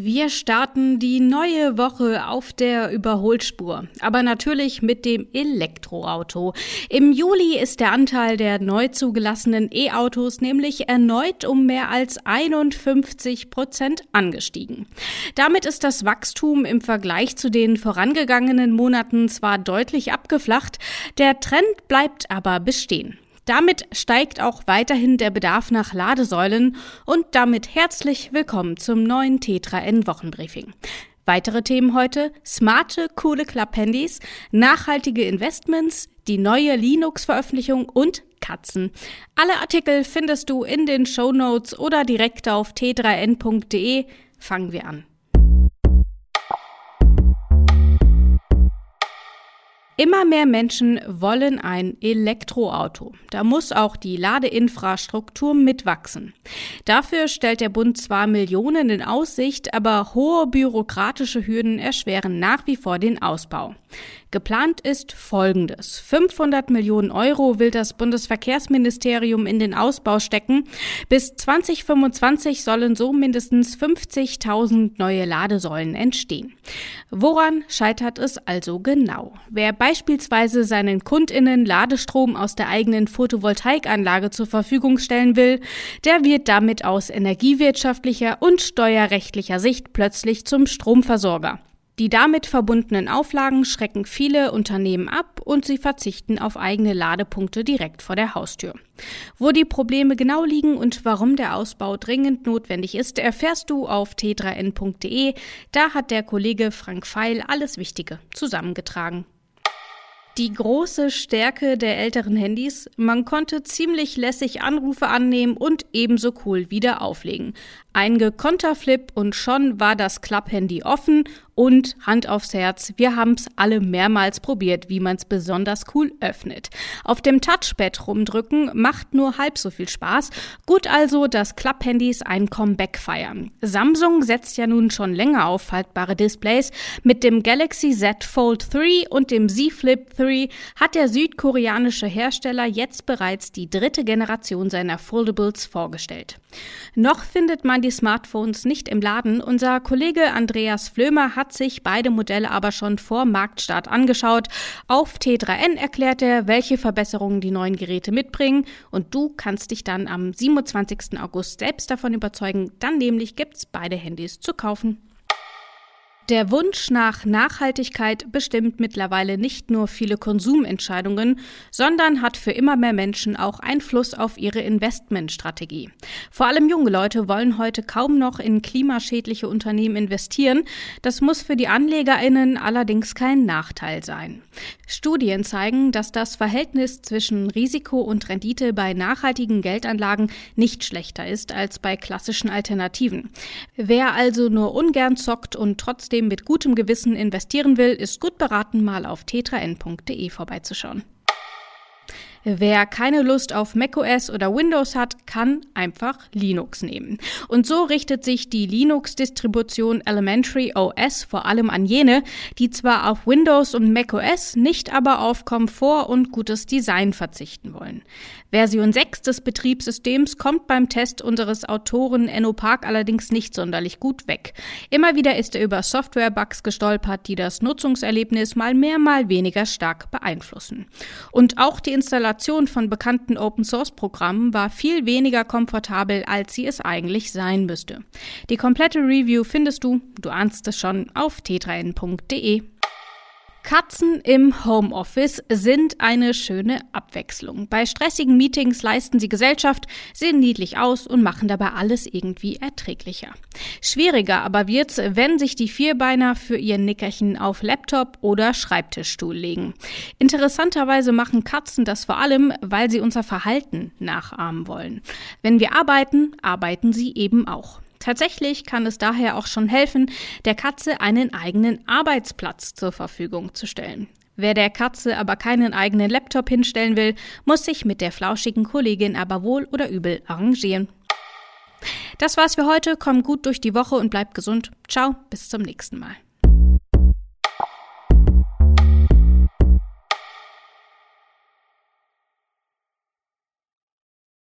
Wir starten die neue Woche auf der Überholspur, aber natürlich mit dem Elektroauto. Im Juli ist der Anteil der neu zugelassenen E-Autos nämlich erneut um mehr als 51 Prozent angestiegen. Damit ist das Wachstum im Vergleich zu den vorangegangenen Monaten zwar deutlich abgeflacht, der Trend bleibt aber bestehen. Damit steigt auch weiterhin der Bedarf nach Ladesäulen und damit herzlich willkommen zum neuen Tetra N Wochenbriefing. Weitere Themen heute: smarte, coole Club-Handys, nachhaltige Investments, die neue Linux-Veröffentlichung und Katzen. Alle Artikel findest du in den Show Notes oder direkt auf t3n.de. Fangen wir an. Immer mehr Menschen wollen ein Elektroauto. Da muss auch die Ladeinfrastruktur mitwachsen. Dafür stellt der Bund zwar Millionen in Aussicht, aber hohe bürokratische Hürden erschweren nach wie vor den Ausbau. Geplant ist Folgendes. 500 Millionen Euro will das Bundesverkehrsministerium in den Ausbau stecken. Bis 2025 sollen so mindestens 50.000 neue Ladesäulen entstehen. Woran scheitert es also genau? Wer beispielsweise seinen Kundinnen Ladestrom aus der eigenen Photovoltaikanlage zur Verfügung stellen will, der wird damit aus energiewirtschaftlicher und steuerrechtlicher Sicht plötzlich zum Stromversorger. Die damit verbundenen Auflagen schrecken viele Unternehmen ab und sie verzichten auf eigene Ladepunkte direkt vor der Haustür. Wo die Probleme genau liegen und warum der Ausbau dringend notwendig ist, erfährst du auf t3n.de. Da hat der Kollege Frank Feil alles Wichtige zusammengetragen. Die große Stärke der älteren Handys, man konnte ziemlich lässig Anrufe annehmen und ebenso cool wieder auflegen. Ein gekonnter Flip und schon war das Klapphandy offen und Hand aufs Herz, wir haben es alle mehrmals probiert, wie man es besonders cool öffnet. Auf dem Touchpad rumdrücken macht nur halb so viel Spaß. Gut also, dass Klapphandys ein Comeback feiern. Samsung setzt ja nun schon länger auf faltbare Displays. Mit dem Galaxy Z Fold 3 und dem Z Flip 3 hat der südkoreanische Hersteller jetzt bereits die dritte Generation seiner Foldables vorgestellt. Noch findet man die Smartphones nicht im Laden. Unser Kollege Andreas Flömer hat sich beide Modelle aber schon vor Marktstart angeschaut. Auf T3N erklärt er, welche Verbesserungen die neuen Geräte mitbringen und du kannst dich dann am 27. August selbst davon überzeugen. Dann nämlich gibt's beide Handys zu kaufen. Der Wunsch nach Nachhaltigkeit bestimmt mittlerweile nicht nur viele Konsumentscheidungen, sondern hat für immer mehr Menschen auch Einfluss auf ihre Investmentstrategie. Vor allem junge Leute wollen heute kaum noch in klimaschädliche Unternehmen investieren. Das muss für die Anlegerinnen allerdings kein Nachteil sein. Studien zeigen, dass das Verhältnis zwischen Risiko und Rendite bei nachhaltigen Geldanlagen nicht schlechter ist als bei klassischen Alternativen. Wer also nur ungern zockt und trotzdem trotzdem mit gutem Gewissen investieren will, ist gut beraten, mal auf tetraN.de vorbeizuschauen. Wer keine Lust auf macOS oder Windows hat, kann einfach Linux nehmen. Und so richtet sich die Linux-Distribution Elementary OS vor allem an jene, die zwar auf Windows und macOS, nicht aber auf Komfort und gutes Design verzichten wollen. Version 6 des Betriebssystems kommt beim Test unseres Autoren Enno Park allerdings nicht sonderlich gut weg. Immer wieder ist er über Software-Bugs gestolpert, die das Nutzungserlebnis mal mehr, mal weniger stark beeinflussen. Und auch die Installation von bekannten Open-Source-Programmen war viel weniger komfortabel, als sie es eigentlich sein müsste. Die komplette Review findest du, du ahnst es schon, auf t3n.de. Katzen im Homeoffice sind eine schöne Abwechslung. Bei stressigen Meetings leisten sie Gesellschaft, sehen niedlich aus und machen dabei alles irgendwie erträglicher. Schwieriger aber wird's, wenn sich die Vierbeiner für ihr Nickerchen auf Laptop oder Schreibtischstuhl legen. Interessanterweise machen Katzen das vor allem, weil sie unser Verhalten nachahmen wollen. Wenn wir arbeiten, arbeiten sie eben auch. Tatsächlich kann es daher auch schon helfen, der Katze einen eigenen Arbeitsplatz zur Verfügung zu stellen. Wer der Katze aber keinen eigenen Laptop hinstellen will, muss sich mit der flauschigen Kollegin aber wohl oder übel arrangieren. Das war's für heute. Komm gut durch die Woche und bleib gesund. Ciao, bis zum nächsten Mal.